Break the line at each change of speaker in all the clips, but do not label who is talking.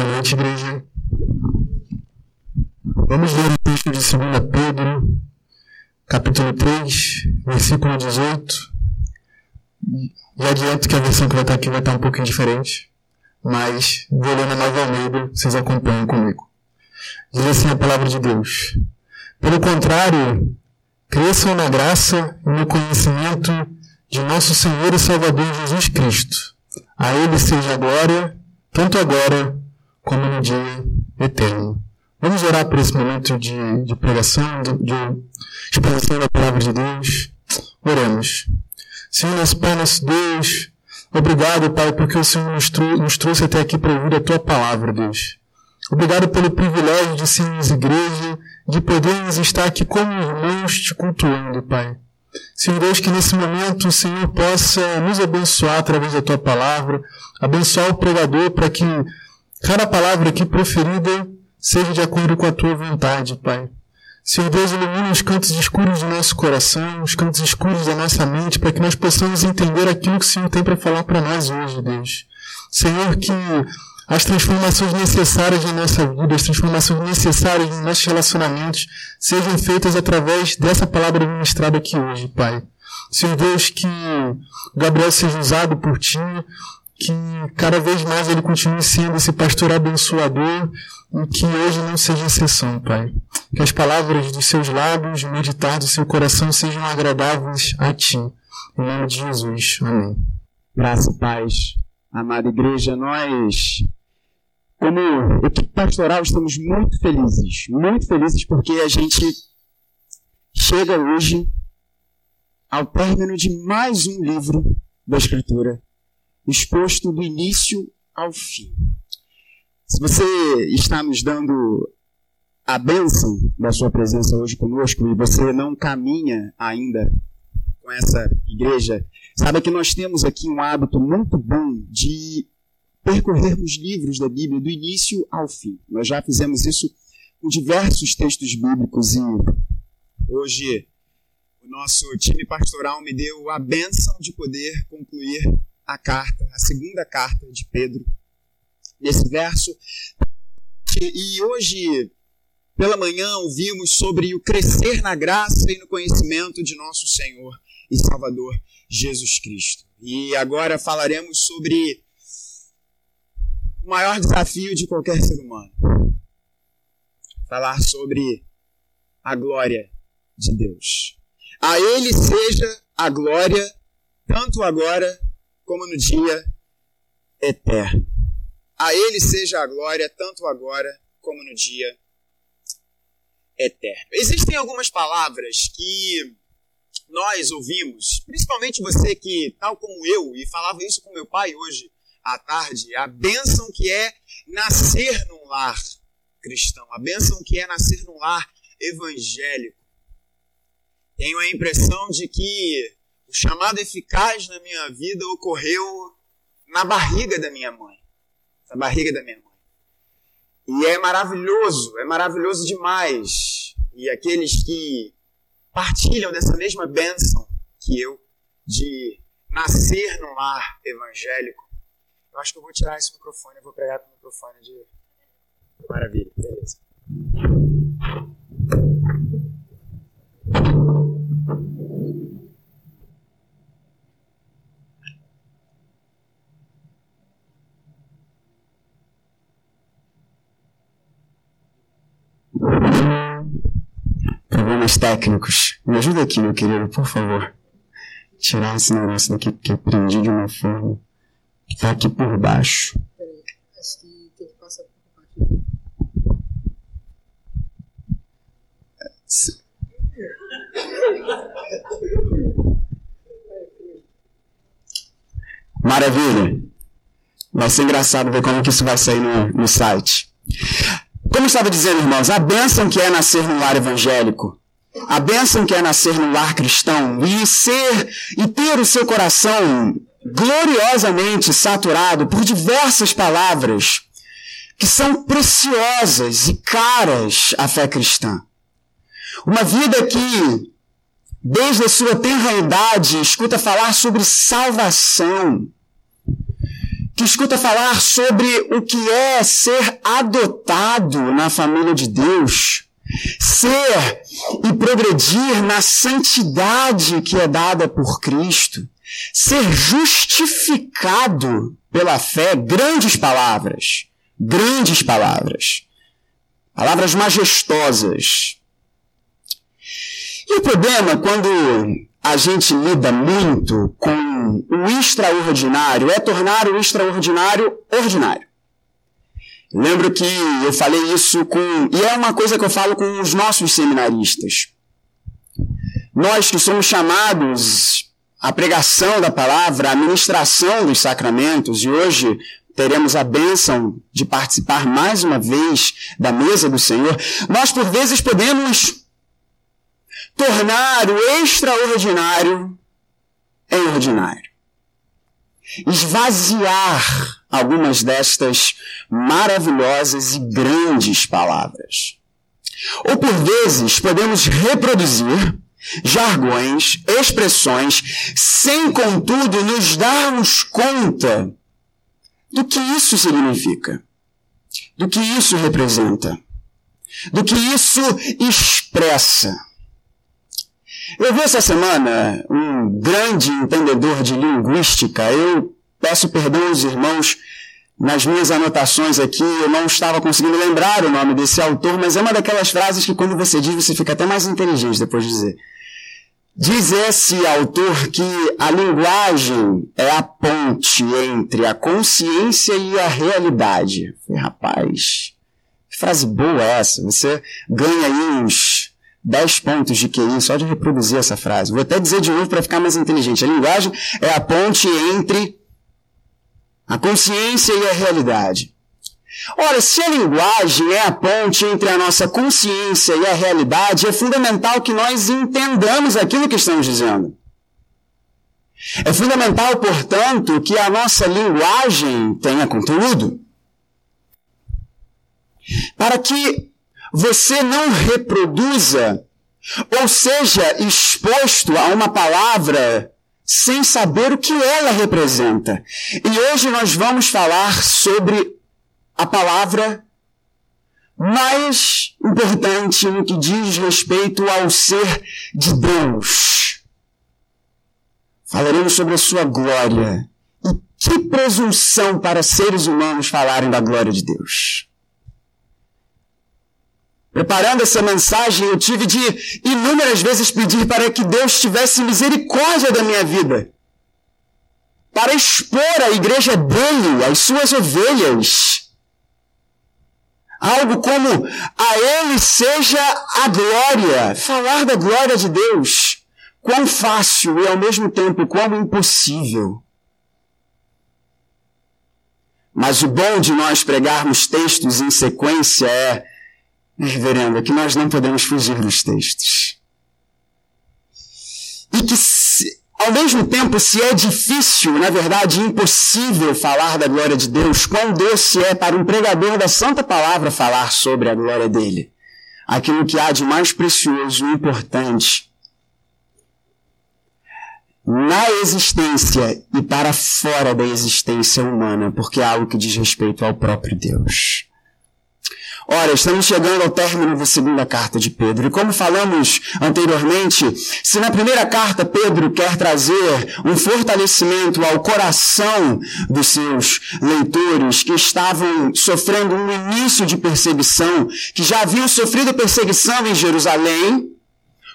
Boa noite, igreja. Vamos ler o texto de 2 Pedro, capítulo 3, versículo 18. E adianto que a versão que vai estar aqui vai estar um pouquinho diferente, mas vou ler na Nova Almeida, vocês acompanham comigo. Diz assim a palavra de Deus. Pelo contrário, cresçam na graça e no conhecimento de nosso Senhor e Salvador Jesus Cristo. A Ele seja a glória, tanto agora como no dia eterno. Vamos orar por esse momento de, de pregação, de, de exposição da palavra de Deus. Oremos. Senhor, nosso Pai, nosso Deus, obrigado, Pai, porque o Senhor nos, trou nos trouxe até aqui para ouvir a Tua palavra, Deus. Obrigado pelo privilégio de sermos igreja, de podermos estar aqui como irmãos te cultuando, Pai. Senhor Deus, que nesse momento o Senhor possa nos abençoar através da tua palavra, abençoar o pregador para que cada palavra aqui proferida seja de acordo com a tua vontade, Pai. Senhor Deus, ilumina os cantos escuros do nosso coração, os cantos escuros da nossa mente, para que nós possamos entender aquilo que o Senhor tem para falar para nós hoje, Deus. Senhor, que as transformações necessárias na nossa vida, as transformações necessárias nos nossos relacionamentos sejam feitas através dessa palavra ministrada aqui hoje, Pai. Senhor Deus, que Gabriel seja usado por Ti, que cada vez mais ele continue sendo esse pastor abençoador e que hoje não seja exceção, Pai. Que as palavras dos seus lábios, meditar do seu coração sejam agradáveis a Ti. Em nome de Jesus. Amém.
Graça e paz. Amada igreja, nós como equipe pastoral, estamos muito felizes, muito felizes porque a gente chega hoje ao término de mais um livro da Escritura, exposto do início ao fim. Se você está nos dando a bênção da sua presença hoje conosco e você não caminha ainda com essa igreja, sabe que nós temos aqui um hábito muito bom de percorrermos livros da Bíblia do início ao fim. Nós já fizemos isso com diversos textos bíblicos e hoje o nosso time pastoral me deu a benção de poder concluir a carta, a segunda carta de Pedro, nesse verso. E hoje, pela manhã, ouvimos sobre o crescer na graça e no conhecimento de nosso Senhor e Salvador Jesus Cristo. E agora falaremos sobre o maior desafio de qualquer ser humano. Falar sobre a glória de Deus. A Ele seja a glória, tanto agora como no dia eterno. A Ele seja a glória, tanto agora como no dia eterno. Existem algumas palavras que nós ouvimos, principalmente você que, tal como eu, e falava isso com meu pai hoje, à tarde, a bênção que é nascer num lar cristão, a bênção que é nascer num lar evangélico. Tenho a impressão de que o chamado eficaz na minha vida ocorreu na barriga da minha mãe. Na barriga da minha mãe. E é maravilhoso, é maravilhoso demais. E aqueles que partilham dessa mesma bênção que eu, de nascer num lar evangélico, eu acho que eu vou tirar esse microfone e vou pregar com o microfone de. Maravilha, beleza.
Problemas técnicos. Me ajuda aqui, meu querido, por favor. Tirar esse negócio daqui, porque eu prendi de uma forma que tá aqui por baixo. Que que. Maravilha! Vai ser engraçado ver como que isso vai sair no, no site. Como estava dizendo, irmãos, a bênção que é nascer num lar evangélico, a bênção que é nascer num lar cristão e ser e ter o seu coração gloriosamente saturado por diversas palavras que são preciosas e caras à fé cristã. Uma vida que, desde a sua tenra idade, escuta falar sobre salvação,
que escuta falar sobre o que é ser adotado na família de Deus, ser e progredir na santidade que é dada por Cristo, ser justificado pela fé, grandes palavras, grandes palavras, palavras majestosas. E o problema quando a gente lida muito com o extraordinário é tornar o extraordinário ordinário. Lembro que eu falei isso com. E é uma coisa que eu falo com os nossos seminaristas. Nós que somos chamados à pregação da palavra, à ministração dos sacramentos, e hoje teremos a bênção de participar mais uma vez da mesa do Senhor, nós por vezes podemos tornar o extraordinário em ordinário. Esvaziar algumas destas maravilhosas e grandes palavras. Ou por vezes podemos reproduzir jargões, expressões, sem contudo nos darmos conta do que isso significa, do que isso representa, do que isso expressa. Eu vi essa semana um grande entendedor de linguística, eu Peço perdão aos irmãos, nas minhas anotações aqui eu não estava conseguindo lembrar o nome desse autor, mas é uma daquelas frases que quando você diz você fica até mais inteligente depois de dizer. Diz esse autor que a linguagem é a ponte entre a consciência e a realidade. Falei, rapaz, que frase boa essa? Você ganha aí uns 10 pontos de QI só de reproduzir essa frase. Vou até dizer de novo para ficar mais inteligente. A linguagem é a ponte entre a consciência e a realidade. Ora, se a linguagem é a ponte entre a nossa consciência e a realidade, é fundamental que nós entendamos aquilo que estamos dizendo. É fundamental, portanto, que a nossa linguagem tenha conteúdo. Para que você não reproduza ou seja exposto a uma palavra sem saber o que ela representa. E hoje nós vamos falar sobre a palavra mais importante no que diz respeito ao ser de Deus. Falaremos sobre a sua glória. E que presunção para seres humanos falarem da glória de Deus. Preparando essa mensagem, eu tive de inúmeras vezes pedir para que Deus tivesse misericórdia da minha vida. Para expor a igreja dele, as suas ovelhas. Algo como a ele seja a glória. Falar da glória de Deus. Quão fácil e ao mesmo tempo quão impossível. Mas o bom de nós pregarmos textos em sequência é reverendo, que nós não podemos fugir dos textos. E que, se, ao mesmo tempo, se é difícil, na verdade impossível falar da glória de Deus, quão doce é para um pregador da Santa Palavra falar sobre a glória dele. Aquilo que há de mais precioso e importante na existência e para fora da existência humana, porque é algo que diz respeito ao próprio Deus. Ora, estamos chegando ao término da segunda carta de Pedro. E como falamos anteriormente, se na primeira carta Pedro quer trazer um fortalecimento ao coração dos seus leitores que estavam sofrendo um início de perseguição, que já haviam sofrido perseguição em Jerusalém,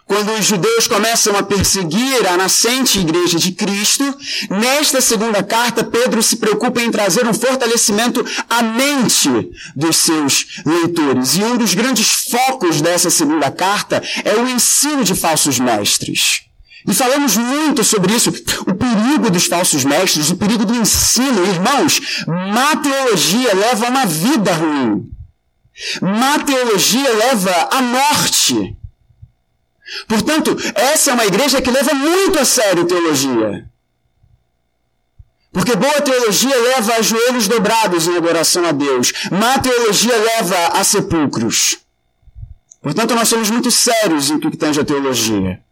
quando os judeus começam a perseguir a nascente igreja de Cristo, nesta segunda carta, Pedro se preocupa em trazer um fortalecimento à mente dos seus leitores. E um dos grandes focos dessa segunda carta é o ensino de falsos mestres. E falamos muito sobre isso, o perigo dos falsos mestres, o perigo do ensino. Irmãos, má teologia leva a uma vida ruim. Má teologia leva à morte. Portanto, essa é uma igreja que leva muito a sério teologia. Porque boa teologia leva a joelhos dobrados em adoração a Deus. Má teologia leva a sepulcros. Portanto, nós somos muito sérios em que tange a teologia.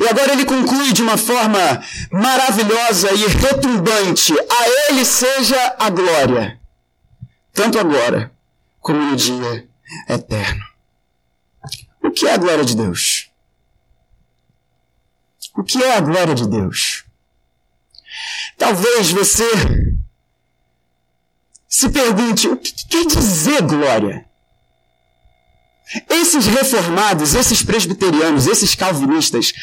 E agora ele conclui de uma forma maravilhosa e retumbante: a ele seja a glória, tanto agora como no dia eterno. O que é a glória de Deus? O que é a glória de Deus? Talvez você se pergunte: o que quer dizer glória? Esses reformados, esses presbiterianos, esses calvinistas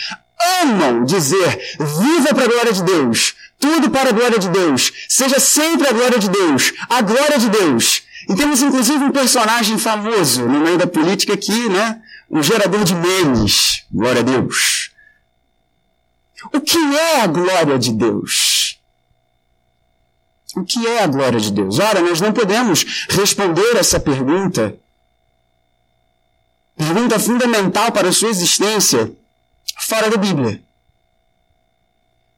amam dizer: viva para a glória de Deus, tudo para a glória de Deus, seja sempre a glória de Deus, a glória de Deus. E temos inclusive um personagem famoso no meio da política aqui, né? Um gerador de memes. Glória a Deus. O que é a glória de Deus? O que é a glória de Deus? Ora, nós não podemos responder essa pergunta pergunta fundamental para a sua existência fora da Bíblia.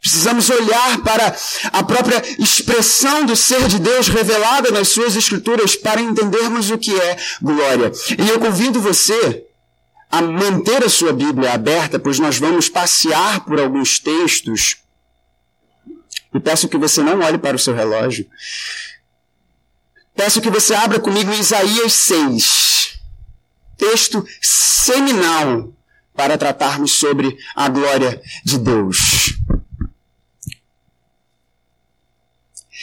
Precisamos olhar para a própria expressão do ser de Deus revelada nas suas escrituras para entendermos o que é glória. E eu convido você a manter a sua Bíblia aberta, pois nós vamos passear por alguns textos. E peço que você não olhe para o seu relógio. Peço que você abra comigo Isaías 6 texto seminal para tratarmos sobre a glória de Deus.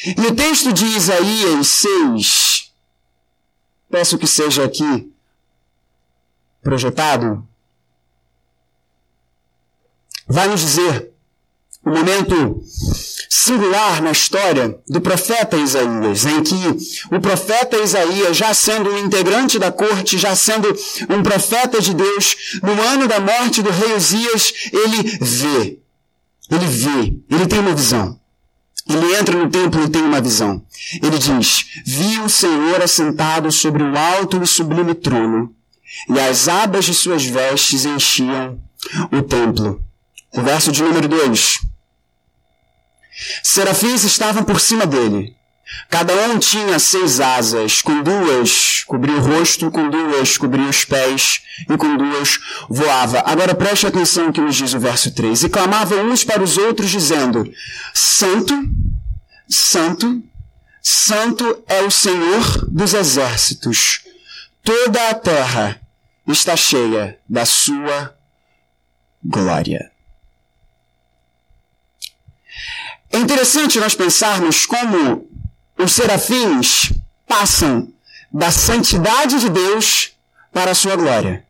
E o texto de Isaías 6, peço que seja aqui projetado, vai nos dizer o momento singular na história do profeta Isaías, em que o profeta Isaías, já sendo um integrante da corte, já sendo um profeta de Deus, no ano da morte do rei Uzias, ele vê. Ele vê, ele tem uma visão. Ele entra no templo e tem uma visão. Ele diz: Vi o Senhor assentado sobre o alto e sublime trono, e as abas de suas vestes enchiam o templo. O verso de número 2. Serafins estavam por cima dele. Cada um tinha seis asas, com duas cobria o rosto, com duas cobria os pés, e com duas voava. Agora preste atenção no que nos diz o verso 3. E clamavam uns para os outros, dizendo: Santo, Santo, Santo é o Senhor dos exércitos. Toda a terra está cheia da sua glória. É interessante nós pensarmos como os serafins passam da santidade de Deus para a sua glória.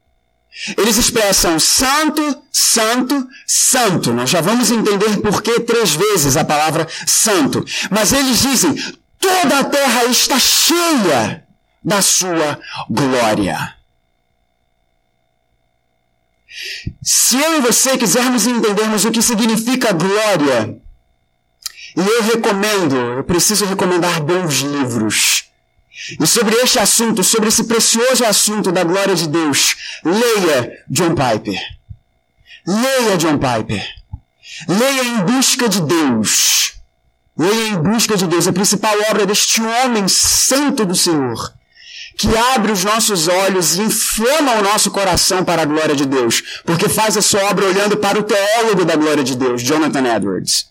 Eles expressam santo, santo, santo. Nós já vamos entender por que três vezes a palavra santo. Mas eles dizem: toda a terra está cheia da sua glória. Se eu e você quisermos entendermos o que significa glória, e eu recomendo, eu preciso recomendar bons livros. E sobre este assunto, sobre esse precioso assunto da glória de Deus, leia John Piper. Leia John Piper. Leia em busca de Deus. Leia em busca de Deus, a principal obra deste homem santo do Senhor, que abre os nossos olhos e inflama o nosso coração para a glória de Deus, porque faz a sua obra olhando para o teólogo da glória de Deus, Jonathan Edwards.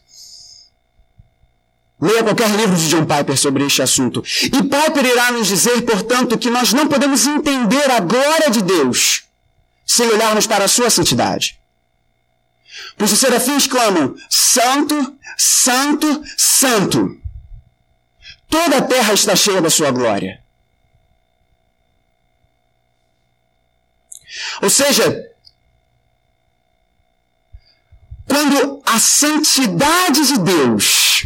Leia qualquer livro de John Piper sobre este assunto. E Piper irá nos dizer, portanto, que nós não podemos entender a glória de Deus sem olharmos para a sua santidade. Pois os serafins clamam: Santo, Santo, Santo. Toda a terra está cheia da sua glória. Ou seja, quando a santidade de Deus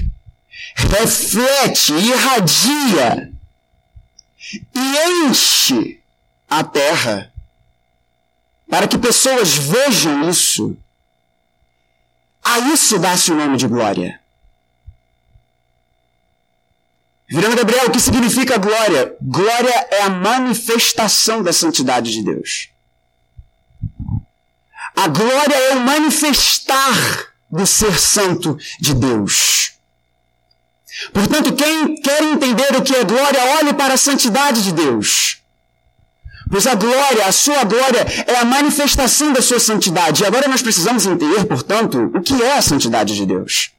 reflete, irradia e enche a terra para que pessoas vejam isso. A isso dá-se o nome de glória. Virando Gabriel, o que significa glória? Glória é a manifestação da santidade de Deus. A glória é o manifestar do ser santo de Deus. Portanto, quem quer entender o que é glória, olhe para a santidade de Deus. Pois a glória, a sua glória, é a manifestação da sua santidade. E agora nós precisamos entender, portanto, o que é a santidade de Deus.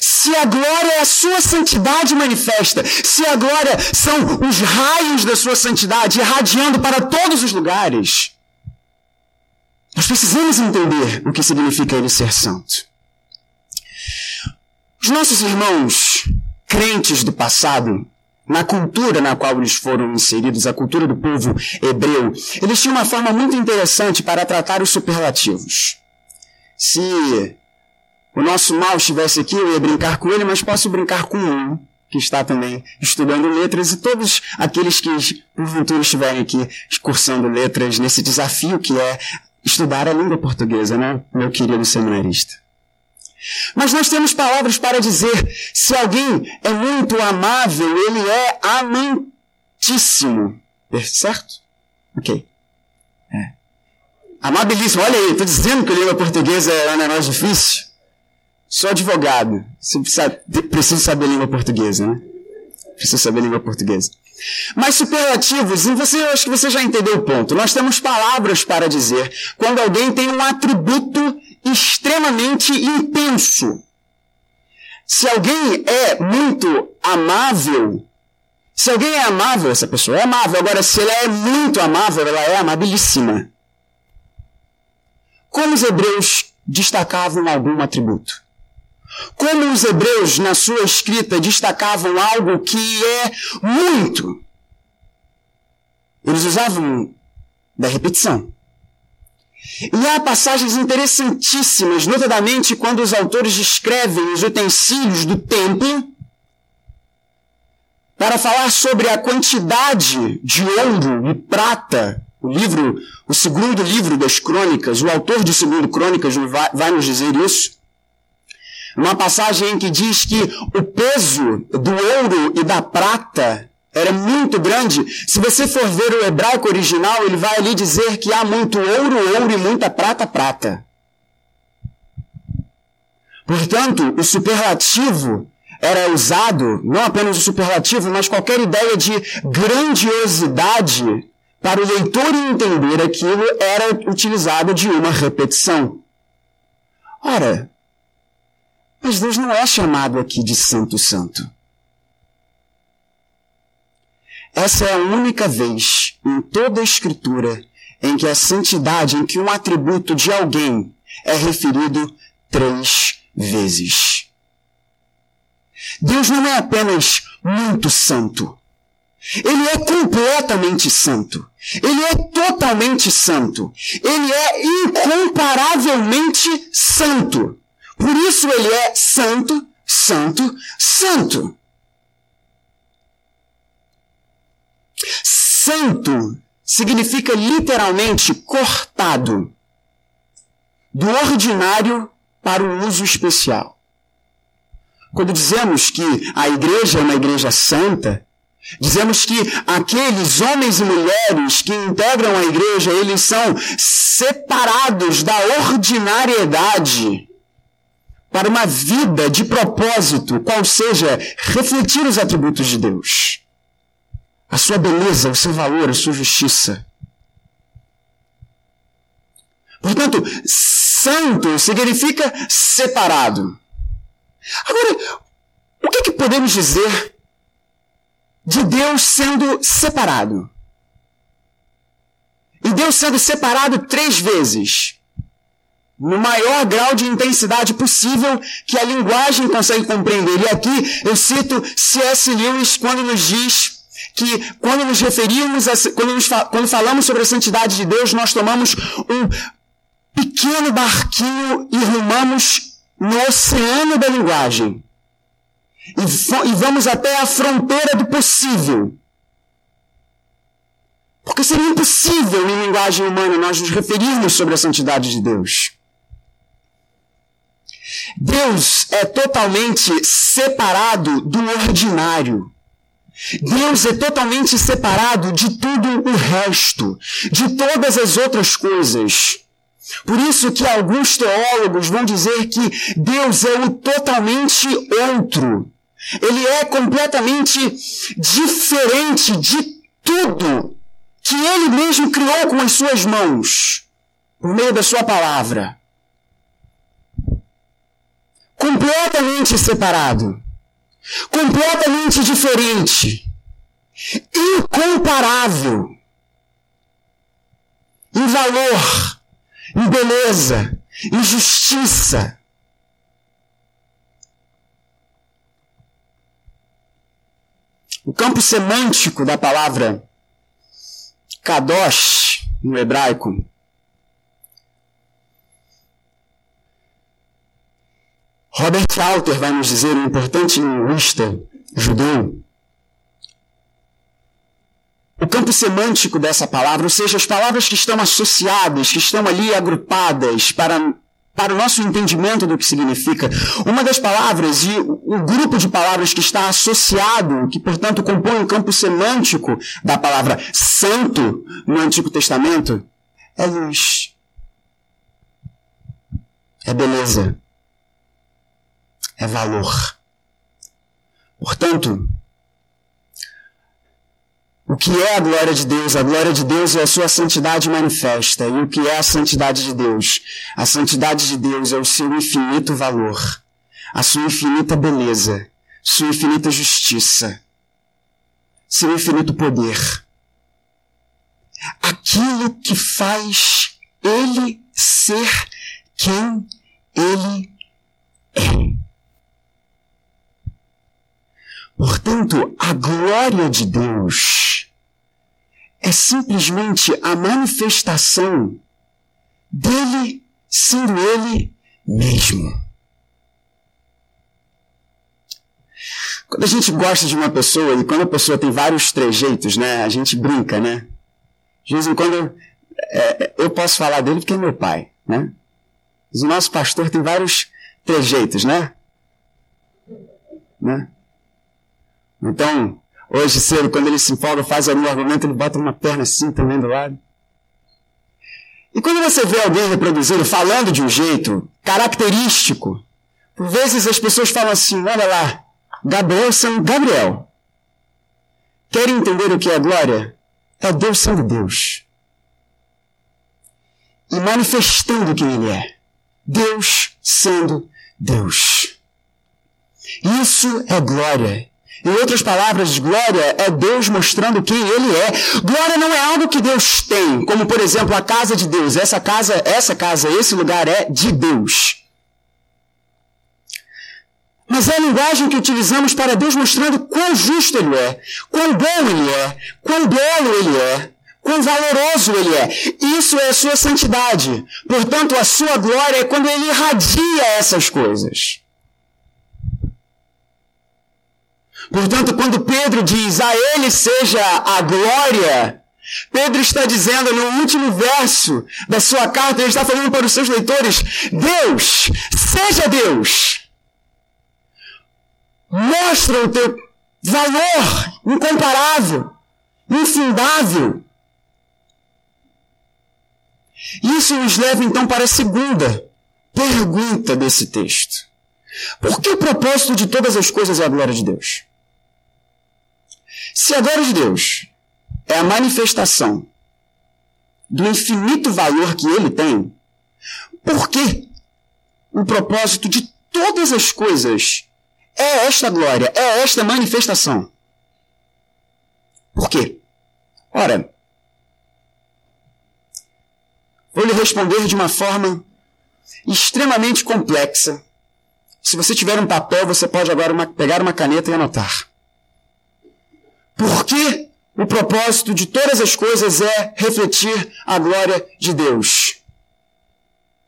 Se a glória é a sua santidade manifesta, se a glória são os raios da sua santidade irradiando para todos os lugares, nós precisamos entender o que significa ele ser santo. Os nossos irmãos crentes do passado, na cultura na qual eles foram inseridos, a cultura do povo hebreu, eles tinham uma forma muito interessante para tratar os superlativos. Se o nosso mal estivesse aqui, eu ia brincar com ele, mas posso brincar com um que está também estudando letras e todos aqueles que porventura estiverem aqui cursando letras nesse desafio que é estudar a língua portuguesa, né, meu querido seminarista? Mas nós temos palavras para dizer: se alguém é muito amável, ele é amantíssimo. Certo? Ok. É. Amabilíssimo. Olha aí, estou dizendo que a língua portuguesa é um negócio difícil. Sou advogado. Você precisa, saber língua portuguesa, né? Preciso saber língua portuguesa. Mas superlativos, você, acho que você já entendeu o ponto. Nós temos palavras para dizer quando alguém tem um atributo extremamente intenso. Se alguém é muito amável, se alguém é amável, essa pessoa é amável. Agora, se ela é muito amável, ela é amabilíssima. Como os hebreus destacavam algum atributo? Como os hebreus, na sua escrita, destacavam algo que é muito? Eles usavam da repetição. E há passagens interessantíssimas, notadamente quando os autores descrevem os utensílios do templo, para falar sobre a quantidade de ouro e prata. O livro, o segundo livro das crônicas, o autor de segundo crônicas vai nos dizer isso. Uma passagem em que diz que o peso do ouro e da prata era muito grande. Se você for ver o hebraico original, ele vai ali dizer que há muito ouro, ouro e muita prata, prata. Portanto, o superlativo era usado, não apenas o superlativo, mas qualquer ideia de grandiosidade para o leitor entender aquilo era utilizado de uma repetição. Ora, mas Deus não é chamado aqui de Santo Santo. Essa é a única vez em toda a Escritura em que a santidade, em que um atributo de alguém é referido três vezes. Deus não é apenas muito santo. Ele é completamente santo. Ele é totalmente santo. Ele é incomparavelmente santo. Por isso ele é santo, santo, santo. Santo significa literalmente cortado do ordinário para um uso especial. Quando dizemos que a igreja é uma igreja santa, dizemos que aqueles homens e mulheres que integram a igreja, eles são separados da ordinariedade para uma vida de propósito, qual seja refletir os atributos de Deus a sua beleza, o seu valor, a sua justiça. Portanto, santo significa separado. Agora, o que, que podemos dizer de Deus sendo separado? E Deus sendo separado três vezes. No maior grau de intensidade possível que a linguagem consegue compreender. E aqui eu cito C.S. Lewis quando nos diz que quando nos referimos, a, quando, nos, quando falamos sobre a santidade de Deus, nós tomamos um pequeno barquinho e rumamos no oceano da linguagem. E, e vamos até a fronteira do possível. Porque seria impossível em linguagem humana nós nos referirmos sobre a santidade de Deus. Deus é totalmente separado do ordinário. Deus é totalmente separado de tudo o resto, de todas as outras coisas. Por isso que alguns teólogos vão dizer que Deus é o totalmente outro. Ele é completamente diferente de tudo que ele mesmo criou com as suas mãos, por meio da sua palavra. Completamente separado, completamente diferente, incomparável em valor, em beleza, em justiça. O campo semântico da palavra kadosh no hebraico Robert Alter vai nos dizer, um importante linguista judeu, o campo semântico dessa palavra, ou seja, as palavras que estão associadas, que estão ali agrupadas para, para o nosso entendimento do que significa. Uma das palavras e o grupo de palavras que está associado, que portanto compõe o campo semântico da palavra santo no Antigo Testamento, é luz. É beleza. É valor. Portanto, o que é a glória de Deus? A glória de Deus é a sua santidade manifesta. E o que é a santidade de Deus? A santidade de Deus é o seu infinito valor, a sua infinita beleza, sua infinita justiça, seu infinito poder. Aquilo que faz ele ser quem ele é. Portanto, a glória de Deus é simplesmente a manifestação dele sendo ele mesmo. Quando a gente gosta de uma pessoa e quando a pessoa tem vários trejeitos, né, a gente brinca, né? De vez em quando é, eu posso falar dele porque é meu pai, né? Mas o nosso pastor tem vários trejeitos, né? né? Então, Hoje cedo, quando ele se empolga, faz algum argumento, ele bota uma perna assim também do lado. E quando você vê alguém reproduzindo, falando de um jeito característico, por vezes as pessoas falam assim, olha lá, Gabriel sendo Gabriel. Querem entender o que é glória? É Deus sendo Deus. E manifestando quem Ele é. Deus sendo Deus. Isso é glória. Em outras palavras, glória é Deus mostrando quem Ele é. Glória não é algo que Deus tem, como por exemplo a casa de Deus. Essa casa, essa casa, esse lugar é de Deus. Mas é a linguagem que utilizamos para Deus mostrando quão justo Ele é, quão bom Ele é, quão belo Ele é, quão valoroso Ele é. Isso é a sua santidade. Portanto, a sua glória é quando Ele irradia essas coisas. Portanto, quando Pedro diz a ele seja a glória, Pedro está dizendo no último verso da sua carta, ele está falando para os seus leitores: Deus, seja Deus. Mostra o teu valor incomparável, infindável. Isso nos leva então para a segunda pergunta desse texto. Por que o propósito de todas as coisas é a glória de Deus? Se a glória de Deus é a manifestação do infinito valor que ele tem, por que o propósito de todas as coisas é esta glória, é esta manifestação? Por quê? Ora, vou lhe responder de uma forma extremamente complexa. Se você tiver um papel, você pode agora uma, pegar uma caneta e anotar. Por que o propósito de todas as coisas é refletir a glória de Deus?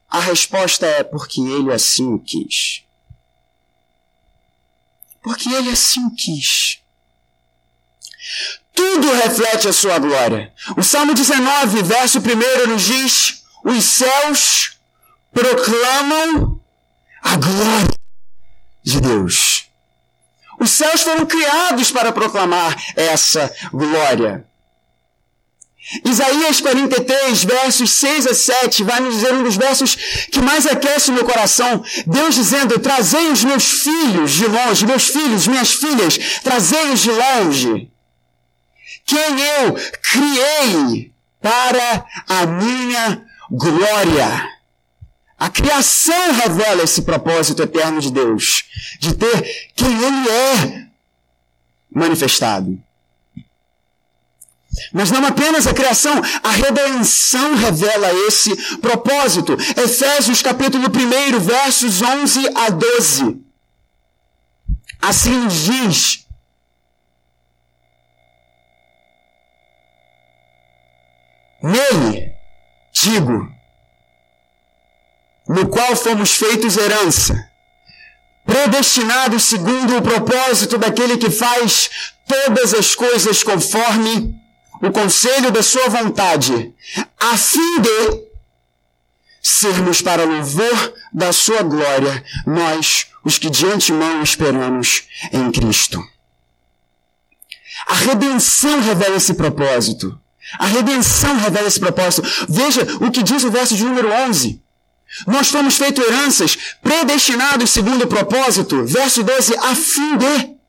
A resposta é porque ele assim o quis. Porque ele assim o quis. Tudo reflete a sua glória. O Salmo 19, verso 1 nos diz: Os céus proclamam a glória de Deus. Os céus foram criados para proclamar essa glória. Isaías 43, versos 6 a 7, vai nos dizer um dos versos que mais aquece o meu coração. Deus dizendo: Trazei os meus filhos de longe, meus filhos, minhas filhas, trazei-os de longe. quem eu criei para a minha glória. A criação revela esse propósito eterno de Deus, de ter quem Ele é manifestado. Mas não apenas a criação, a redenção revela esse propósito. Efésios capítulo 1, versos 11 a 12. Assim diz: Nele, digo, no qual fomos feitos herança, predestinados segundo o propósito daquele que faz todas as coisas conforme o conselho da sua vontade, a fim de sermos para louvor da sua glória, nós, os que de antemão esperamos em Cristo. A redenção revela esse propósito. A redenção revela esse propósito. Veja o que diz o verso de número 11. Nós fomos feitos heranças, predestinados segundo o propósito, verso 12, a fim de.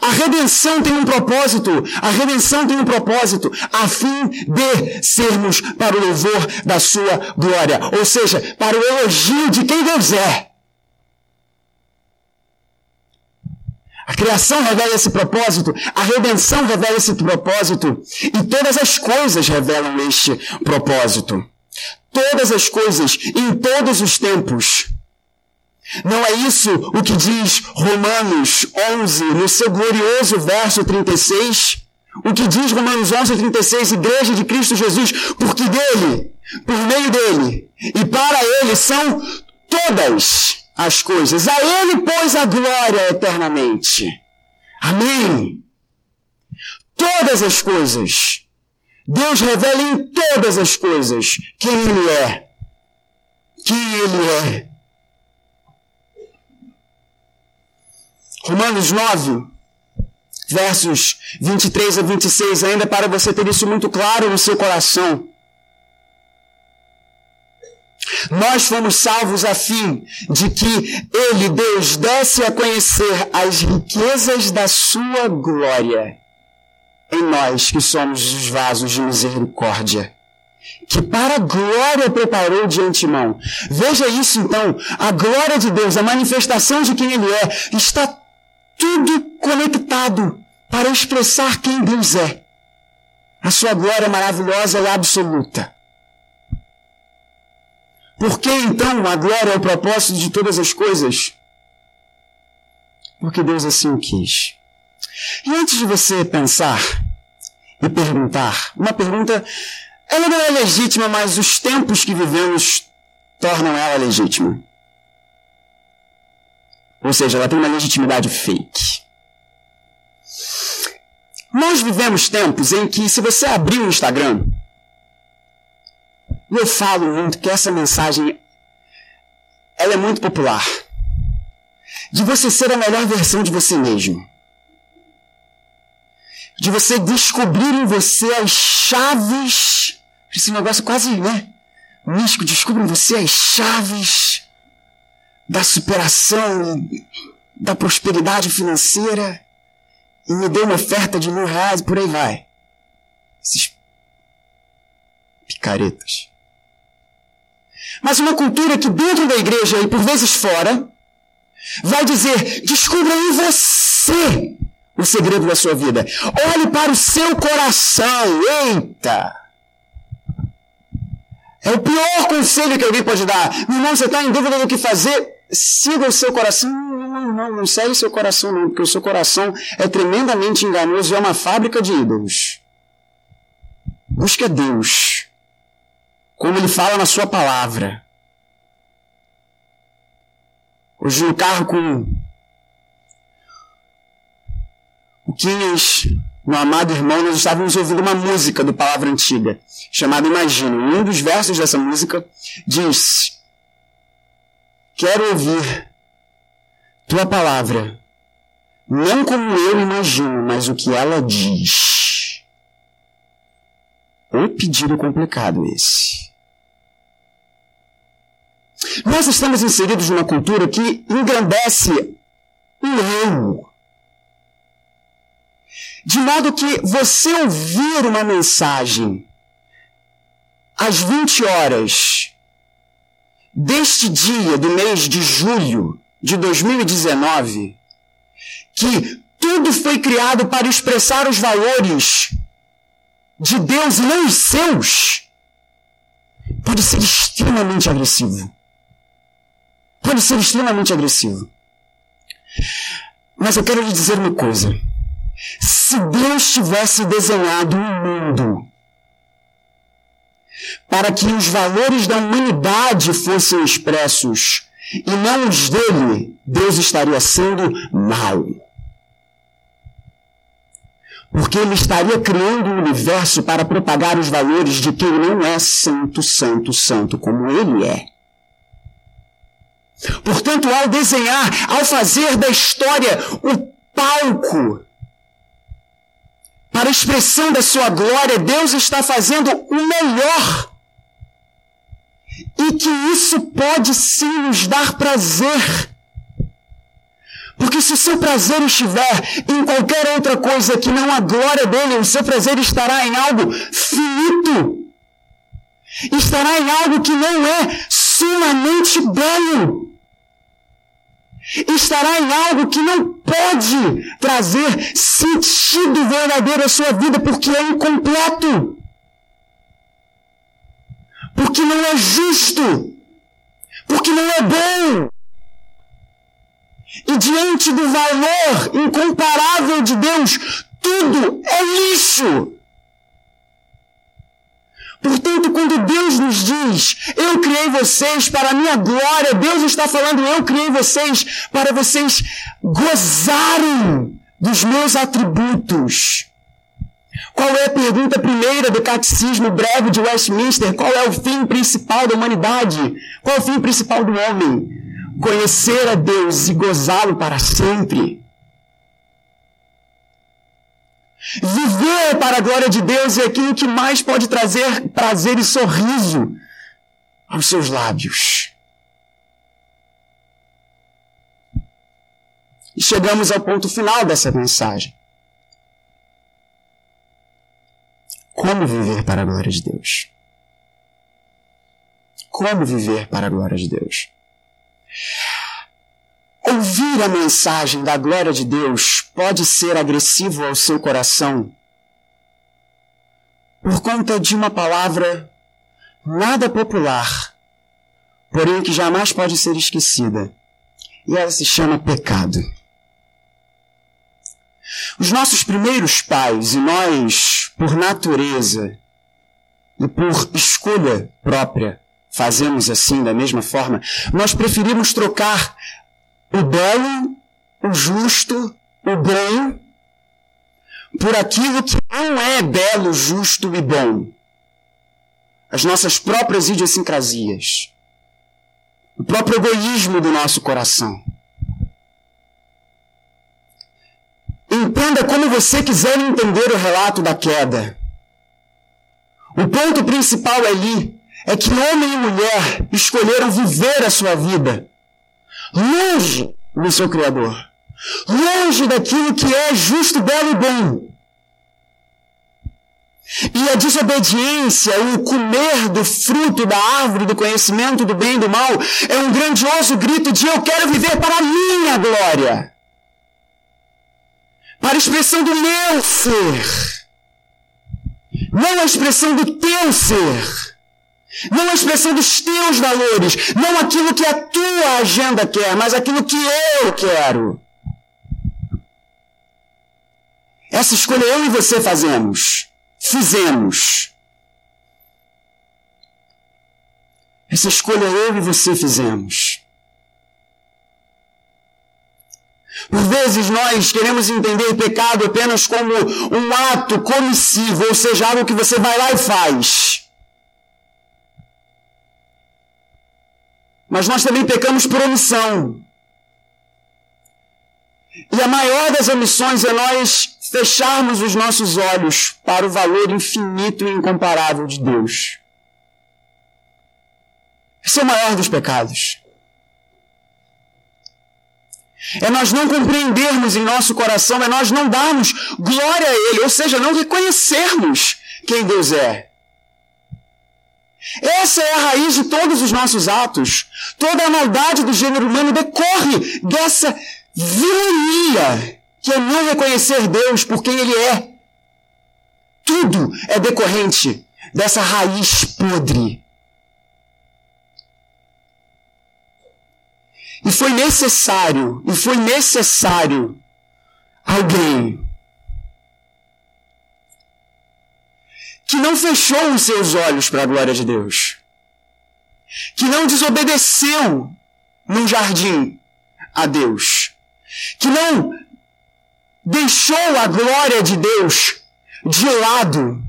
A redenção tem um propósito, a redenção tem um propósito, a fim de sermos para o louvor da sua glória, ou seja, para o elogio de quem Deus é. A criação revela esse propósito, a redenção revela esse propósito, e todas as coisas revelam este propósito. Todas as coisas, em todos os tempos. Não é isso o que diz Romanos 11, no seu glorioso verso 36? O que diz Romanos 11, 36, Igreja de Cristo Jesus, porque dele, por meio dele e para ele são todas as coisas. A Ele, pois, a glória eternamente. Amém. Todas as coisas. Deus revela em todas as coisas quem Ele é. Quem Ele é. Romanos 9, versos 23 a 26, ainda para você ter isso muito claro no seu coração. Nós fomos salvos a fim de que Ele, Deus, desse a conhecer as riquezas da Sua glória em nós que somos os vasos de misericórdia. Que para a glória preparou de antemão. Veja isso então, a glória de Deus, a manifestação de quem Ele é, está tudo conectado para expressar quem Deus é. A sua glória maravilhosa e absoluta. Por que então a glória é o propósito de todas as coisas? Porque Deus assim o quis. E antes de você pensar e perguntar, uma pergunta, ela não é legítima, mas os tempos que vivemos tornam ela legítima. Ou seja, ela tem uma legitimidade fake. Nós vivemos tempos em que, se você abrir o Instagram, eu falo muito que essa mensagem ela é muito popular. De você ser a melhor versão de você mesmo. De você descobrir em você as chaves. Esse negócio quase, né? Místico, descubra em você as chaves da superação, da prosperidade financeira. E me dê uma oferta de mil reais, por aí vai. Esses picaretas. Mas uma cultura que dentro da igreja e por vezes fora vai dizer: descubra em você o segredo da sua vida. Olhe para o seu coração. Eita! É o pior conselho que alguém pode dar. Meu irmão, você está em dúvida do que fazer? Siga o seu coração. Não, não, não, não segue o seu coração, não, porque o seu coração é tremendamente enganoso e é uma fábrica de ídolos. Busque a Deus como ele fala na sua palavra. Hoje no carro com o Quinhas, meu amado irmão, nós estávamos ouvindo uma música do Palavra Antiga, chamada Imagino. E um dos versos dessa música diz: Quero ouvir tua palavra, não como eu imagino, mas o que ela diz. O pedido complicado esse. Nós estamos inseridos numa cultura que engrandece o eu. De modo que você ouvir uma mensagem às 20 horas deste dia do mês de julho de 2019, que tudo foi criado para expressar os valores de Deus e não os seus, pode ser extremamente agressivo. Pode ser extremamente agressivo. Mas eu quero lhe dizer uma coisa. Se Deus tivesse desenhado um mundo para que os valores da humanidade fossem expressos e não os dele, Deus estaria sendo mau. Porque ele estaria criando um universo para propagar os valores de quem não é santo, santo, santo como ele é. Portanto, ao desenhar, ao fazer da história o palco para a expressão da sua glória, Deus está fazendo o melhor. E que isso pode sim nos dar prazer. Porque se o seu prazer estiver em qualquer outra coisa que não a glória dele, o seu prazer estará em algo finito. Estará em algo que não é sumamente belo. Estará em algo que não pode trazer sentido verdadeiro à sua vida porque é incompleto. Porque não é justo. Porque não é bom. E diante do valor incomparável de Deus, tudo é lixo. Portanto, quando Deus nos diz, eu criei vocês para a minha glória, Deus está falando, eu criei vocês para vocês gozarem dos meus atributos. Qual é a pergunta primeira do catecismo breve de Westminster? Qual é o fim principal da humanidade? Qual é o fim principal do homem? Conhecer a Deus e gozá-lo para sempre. Viver para a glória de Deus é aquilo que mais pode trazer prazer e sorriso aos seus lábios. E chegamos ao ponto final dessa mensagem. Como viver para a glória de Deus? Como viver para a glória de Deus? Ouvir a mensagem da glória de Deus pode ser agressivo ao seu coração por conta de uma palavra nada popular, porém que jamais pode ser esquecida. E ela se chama pecado. Os nossos primeiros pais e nós, por natureza e por escolha própria, fazemos assim da mesma forma, nós preferimos trocar o belo, o justo, o bom, por aquilo que não é belo, justo e bom. As nossas próprias idiosincrasias. O próprio egoísmo do nosso coração. Entenda como você quiser entender o relato da queda. O ponto principal ali é que homem e mulher escolheram viver a sua vida longe do seu Criador, longe daquilo que é justo, belo e bom. E a desobediência, o comer do fruto da árvore do conhecimento do bem e do mal, é um grandioso grito de eu quero viver para a minha glória. Para a expressão do meu ser. Não a expressão do teu ser. Não a expressão dos teus valores, não aquilo que a tua agenda quer, mas aquilo que eu quero. Essa escolha eu e você fazemos. Fizemos. Essa escolha eu e você fizemos. Por vezes nós queremos entender pecado apenas como um ato comissivo, ou seja, algo que você vai lá e faz. Mas nós também pecamos por omissão. E a maior das omissões é nós fecharmos os nossos olhos para o valor infinito e incomparável de Deus. Esse é o maior dos pecados. É nós não compreendermos em nosso coração, é nós não darmos glória a Ele, ou seja, não reconhecermos quem Deus é. Essa é a raiz de todos os nossos atos. Toda a maldade do gênero humano decorre dessa vilania que é não reconhecer Deus por quem Ele é. Tudo é decorrente dessa raiz podre. E foi necessário, e foi necessário alguém que não fechou os seus olhos para a glória de Deus, que não desobedeceu num jardim a Deus, que não deixou a glória de Deus de lado,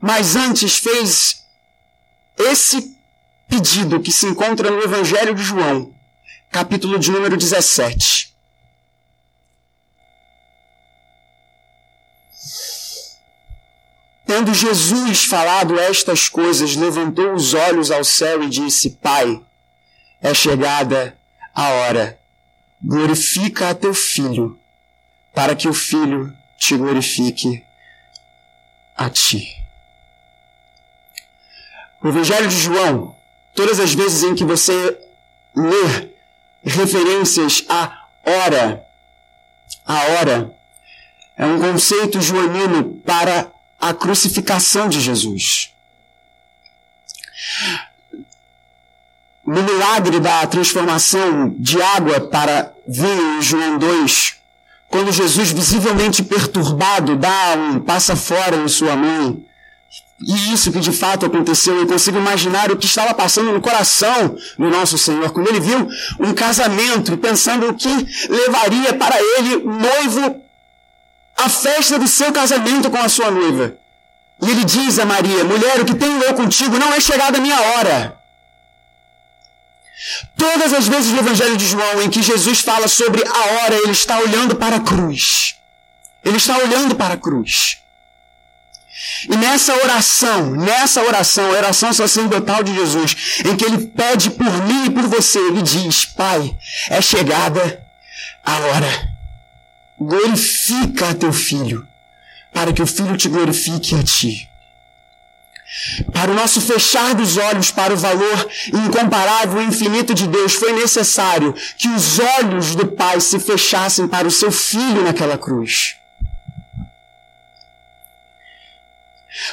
mas antes fez esse pedido que se encontra no Evangelho de João, capítulo de número 17. Tendo Jesus falado estas coisas, levantou os olhos ao céu e disse: Pai, é chegada a hora. Glorifica a teu filho, para que o filho te glorifique a ti. O Evangelho de João, todas as vezes em que você lê referências à hora, a hora é um conceito joanino para a crucificação de Jesus. No milagre da transformação de água para vinho em João 2, quando Jesus, visivelmente perturbado, dá um passa fora em sua mãe, e isso que de fato aconteceu, eu consigo imaginar o que estava passando no coração do nosso Senhor, quando ele viu um casamento, pensando o que levaria para ele, noivo, a festa do seu casamento com a sua noiva. E ele diz a Maria: Mulher, o que tenho eu contigo não é chegada a minha hora. Todas as vezes no Evangelho de João em que Jesus fala sobre a hora, ele está olhando para a cruz. Ele está olhando para a cruz. E nessa oração, nessa oração, a oração sacerdotal de Jesus, em que ele pede por mim e por você, ele diz: Pai, é chegada a hora. Glorifica a teu filho, para que o filho te glorifique a ti. Para o nosso fechar dos olhos para o valor incomparável e infinito de Deus, foi necessário que os olhos do Pai se fechassem para o seu filho naquela cruz.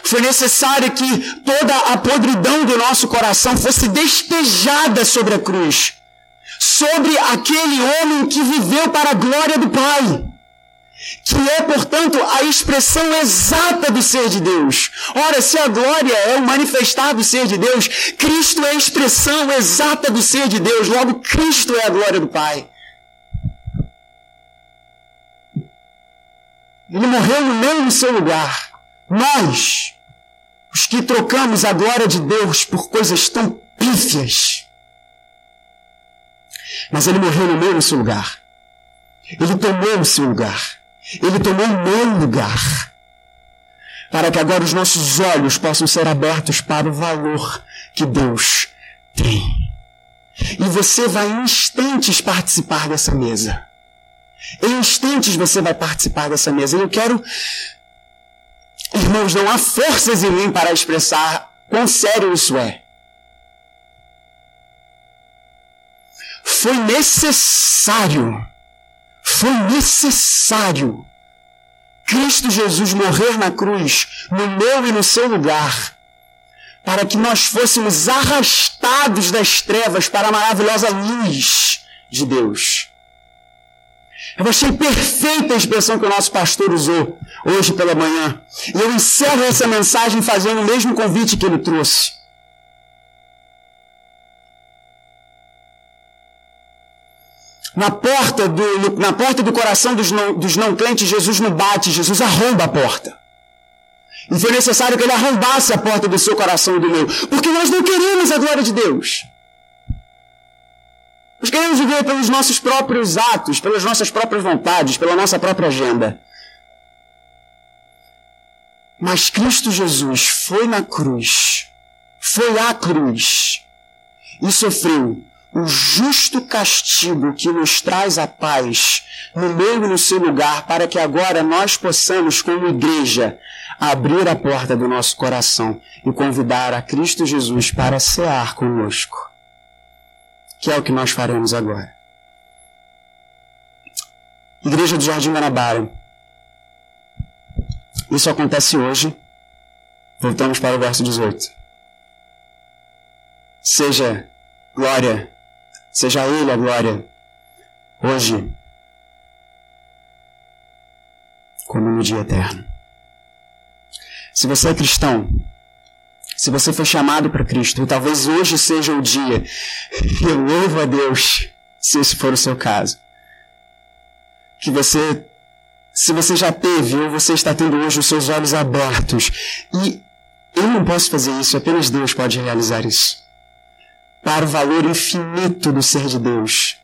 Foi necessário que toda a podridão do nosso coração fosse despejada sobre a cruz, sobre aquele homem que viveu para a glória do Pai, que é, portanto, a expressão exata do ser de Deus. Ora, se a glória é o manifestar do ser de Deus, Cristo é a expressão exata do ser de Deus, logo, Cristo é a glória do Pai. Ele morreu no meio do seu lugar nós, os que trocamos a glória de Deus por coisas tão pífias. Mas ele morreu no meu seu lugar. Ele tomou o seu lugar. Ele tomou o meu lugar. Para que agora os nossos olhos possam ser abertos para o valor que Deus tem. E você vai em instantes participar dessa mesa. Em instantes você vai participar dessa mesa. Eu quero Irmãos, não há forças em mim para expressar quão sério isso é. Foi necessário, foi necessário Cristo Jesus morrer na cruz, no meu e no seu lugar, para que nós fôssemos arrastados das trevas para a maravilhosa luz de Deus. Eu achei perfeita a expressão que o nosso pastor usou hoje pela manhã. E eu encerro essa mensagem fazendo o mesmo convite que ele trouxe. Na porta do, na porta do coração dos não, dos não crentes, Jesus não bate, Jesus arromba a porta. E foi necessário que ele arrombasse a porta do seu coração e do meu. Porque nós não queremos a glória de Deus. Nós queremos viver pelos nossos próprios atos, pelas nossas próprias vontades, pela nossa própria agenda. Mas Cristo Jesus foi na cruz, foi à cruz e sofreu o justo castigo que nos traz a paz no meio no seu lugar, para que agora nós possamos, como igreja, abrir a porta do nosso coração e convidar a Cristo Jesus para cear conosco. Que é o que nós faremos agora. Igreja do Jardim Guanabara. Isso acontece hoje. Voltamos para o verso 18. Seja glória, seja Ele a glória, hoje, como no dia eterno. Se você é cristão, se você foi chamado para Cristo, e talvez hoje seja o dia, eu louvo a Deus, se esse for o seu caso, que você, se você já teve ou você está tendo hoje os seus olhos abertos, e eu não posso fazer isso, apenas Deus pode realizar isso para o valor infinito do ser de Deus,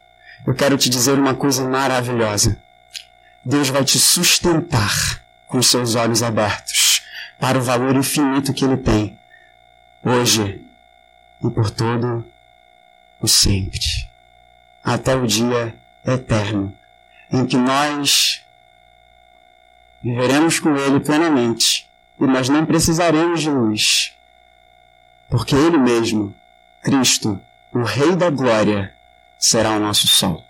eu quero te dizer uma coisa maravilhosa. Deus vai te sustentar com seus olhos abertos para o valor infinito que Ele tem, hoje e por todo o sempre, até o dia eterno, em que nós viveremos com Ele plenamente e nós não precisaremos de luz, porque Ele mesmo Cristo, o Rei da Glória, será o nosso sol.